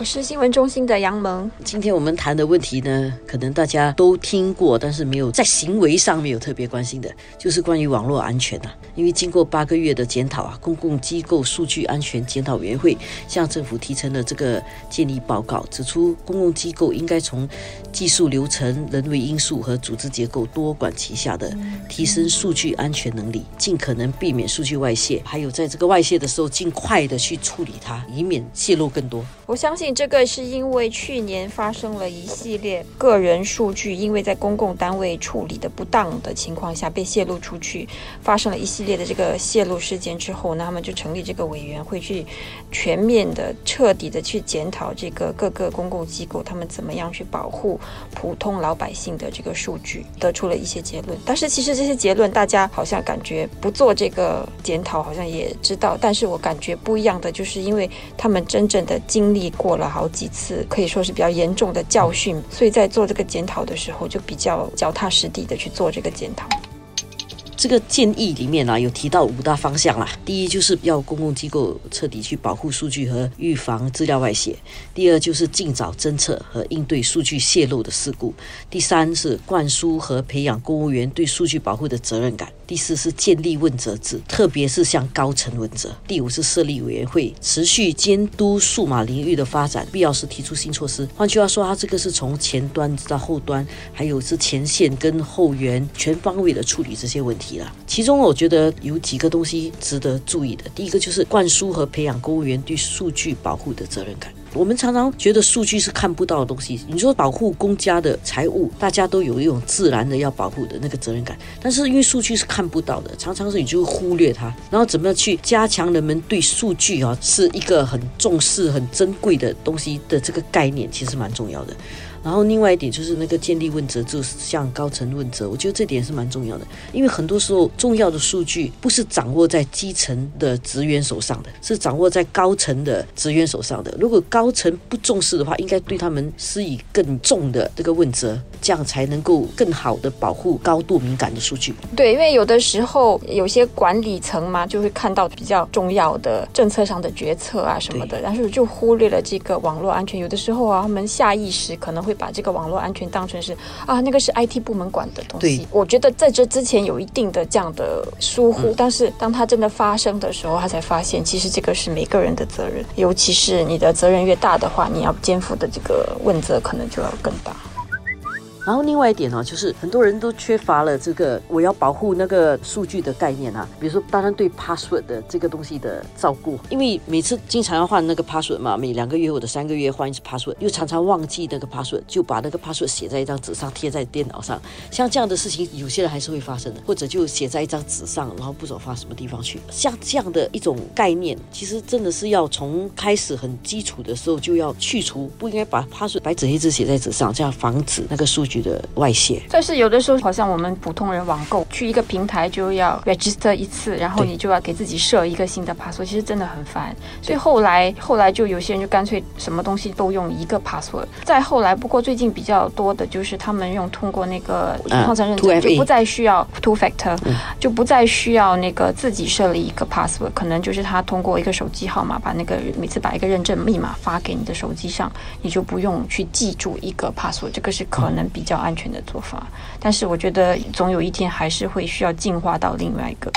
我是新闻中心的杨萌。今天我们谈的问题呢，可能大家都听过，但是没有在行为上没有特别关心的，就是关于网络安全呐。因为经过八个月的检讨啊，公共机构数据安全检讨委员会向政府提成了这个建议报告，指出公共机构应该从技术流程、人为因素和组织结构多管齐下的提升数据安全能力，尽可能避免数据外泄，还有在这个外泄的时候尽快的去处理它，以免泄露更多。我相信这个是因为去年发生了一系列个人数据，因为在公共单位处理的不当的情况下被泄露出去，发生了一系列的这个泄露事件之后，那他们就成立这个委员会去全面的、彻底的去检讨这个各个公共机构他们怎么样去保护普通老百姓的这个数据，得出了一些结论。但是其实这些结论大家好像感觉不做这个检讨，好像也知道，但是我感觉不一样的，就是因为他们真正的经历。过了好几次，可以说是比较严重的教训，所以在做这个检讨的时候，就比较脚踏实地的去做这个检讨。这个建议里面啊，有提到五大方向啦。第一，就是要公共机构彻底去保护数据和预防资料外泄；第二，就是尽早侦测和应对数据泄露的事故；第三是灌输和培养公务员对数据保护的责任感；第四是建立问责制，特别是向高层问责；第五是设立委员会，持续监督数码领域的发展，必要时提出新措施。换句话说，它这个是从前端到后端，还有是前线跟后援全方位的处理这些问题了。其中，我觉得有几个东西值得注意的。第一个就是灌输和培养公务员对数据保护的责任感。我们常常觉得数据是看不到的东西。你说保护公家的财物，大家都有一种自然的要保护的那个责任感。但是因为数据是看不到的，常常是你就会忽略它。然后怎么样去加强人们对数据啊是一个很重视、很珍贵的东西的这个概念，其实蛮重要的。然后另外一点就是那个建立问责，就是向高层问责。我觉得这点是蛮重要的，因为很多时候重要的数据不是掌握在基层的职员手上的，是掌握在高层的职员手上的。如果高层不重视的话，应该对他们施以更重的这个问责，这样才能够更好的保护高度敏感的数据。对，因为有的时候有些管理层嘛，就会看到比较重要的政策上的决策啊什么的，但是就忽略了这个网络安全。有的时候啊，他们下意识可能会。会把这个网络安全当成是啊，那个是 IT 部门管的东西。我觉得在这之前有一定的这样的疏忽，但是当它真的发生的时候，他才发现其实这个是每个人的责任，尤其是你的责任越大的话，你要肩负的这个问责可能就要更大。然后另外一点呢，就是很多人都缺乏了这个我要保护那个数据的概念啊。比如说，当然对 password 的这个东西的照顾，因为每次经常要换那个 password 嘛，每两个月或者三个月换一次 password，又常常忘记那个 password，就把那个 password 写在一张纸上贴在电脑上。像这样的事情，有些人还是会发生的，或者就写在一张纸上，然后不知道发什么地方去。像这样的一种概念，其实真的是要从开始很基础的时候就要去除，不应该把 password 白纸黑字写在纸上，这样防止那个数据。据的外泄，但是有的时候好像我们普通人网购去一个平台就要 register 一次，然后你就要给自己设一个新的 password，其实真的很烦。所以后来后来就有些人就干脆什么东西都用一个 password。再后来，不过最近比较多的就是他们用通过那个矿层认证，就不再需要 two factor，就不再需要那个自己设立一个 password，可能就是他通过一个手机号码把那个每次把一个认证密码发给你的手机上，你就不用去记住一个 password，这个是可能比。比较安全的做法，但是我觉得总有一天还是会需要进化到另外一个。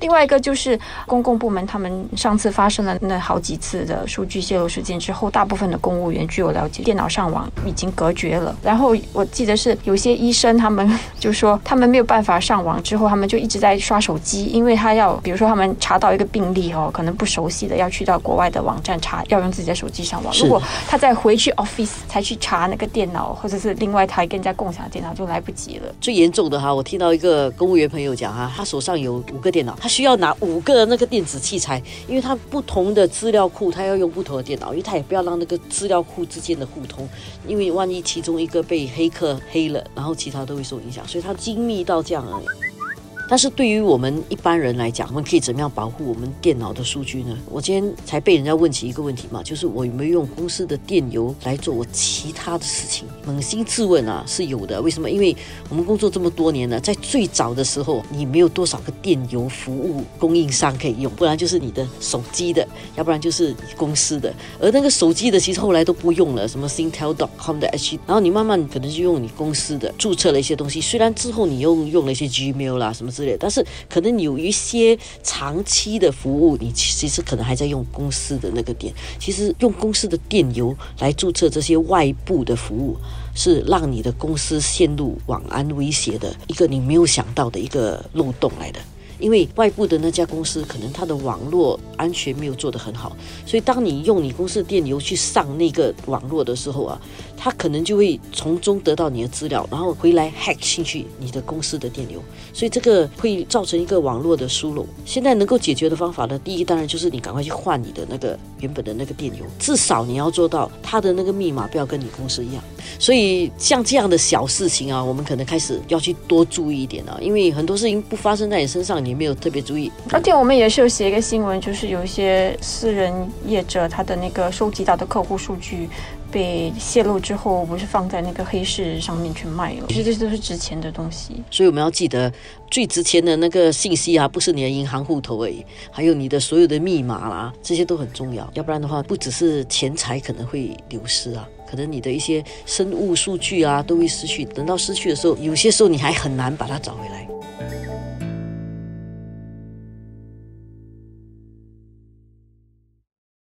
另外一个就是公共部门，他们上次发生了那好几次的数据泄露事件之后，大部分的公务员据我了解，电脑上网已经隔绝了。然后我记得是有些医生，他们就说他们没有办法上网，之后他们就一直在刷手机，因为他要，比如说他们查到一个病例哦，可能不熟悉的，要去到国外的网站查，要用自己的手机上网。如果他再回去 office 才去查那个电脑，或者是另外他跟人家共享电脑，就来不及了。最严重的哈，我听到一个公务员朋友讲哈，他手上有五个电脑，他。需要拿五个那个电子器材，因为它不同的资料库，它要用不同的电脑，因为它也不要让那个资料库之间的互通，因为万一其中一个被黑客黑了，然后其他都会受影响，所以它精密到这样而已。但是对于我们一般人来讲，我们可以怎么样保护我们电脑的数据呢？我今天才被人家问起一个问题嘛，就是我有没有用公司的电邮来做我其他的事情？扪心自问啊，是有的。为什么？因为我们工作这么多年了，在最早的时候，你没有多少个电邮服务供应商可以用，不然就是你的手机的，要不然就是公司的。而那个手机的，其实后来都不用了，什么 Singtel.com 的 H，然后你慢慢可能就用你公司的注册了一些东西。虽然之后你又用了一些 Gmail 啦什么但是可能有一些长期的服务，你其实可能还在用公司的那个电。其实用公司的电邮来注册这些外部的服务，是让你的公司陷入网安威胁的一个你没有想到的一个漏洞来的。因为外部的那家公司可能它的网络安全没有做得很好，所以当你用你公司的电邮去上那个网络的时候啊，它可能就会从中得到你的资料，然后回来 hack 进去你的公司的电邮，所以这个会造成一个网络的疏漏。现在能够解决的方法呢，第一当然就是你赶快去换你的那个原本的那个电邮，至少你要做到它的那个密码不要跟你公司一样。所以像这样的小事情啊，我们可能开始要去多注意一点啊，因为很多事情不发生在你身上，你没有特别注意。而且我们也是有写一个新闻，就是有一些私人业者他的那个收集到的客户数据被泄露之后，不是放在那个黑市上面去卖了，其实这些都是值钱的东西。所以我们要记得，最值钱的那个信息啊，不是你的银行户头而已，还有你的所有的密码啦，这些都很重要。要不然的话，不只是钱财可能会流失啊。可能你的一些生物数据啊都会失去，等到失去的时候，有些时候你还很难把它找回来。